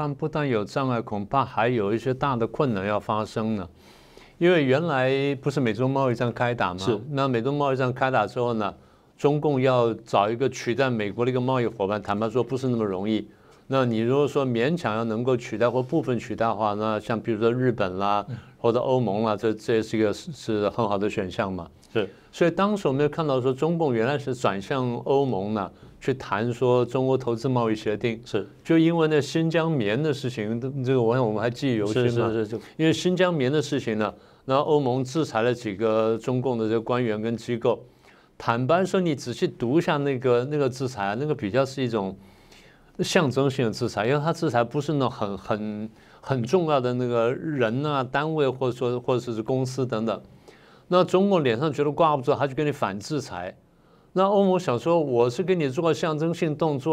看不但有障碍，恐怕还有一些大的困难要发生呢。因为原来不是美中贸易战开打吗？是。那美中贸易战开打之后呢，中共要找一个取代美国的一个贸易伙伴，坦白说不是那么容易。那你如果说勉强要能够取代或部分取代的话，那像比如说日本啦，或者欧盟啦，这这也是一个是很好的选项嘛。是。所以当时我们就看到说，中共原来是转向欧盟呢，去谈说中国投资贸易协定。是。就因为那新疆棉的事情，这个我想我们还记忆犹新嘛。是是是。因为新疆棉的事情呢。然后欧盟制裁了几个中共的这个官员跟机构，坦白说，你仔细读一下那个那个制裁啊，那个比较是一种象征性的制裁，因为它制裁不是那很很很重要的那个人啊、单位或者说或者是公司等等。那中国脸上觉得挂不住，他就给你反制裁。那欧盟想说，我是给你做个象征性动作。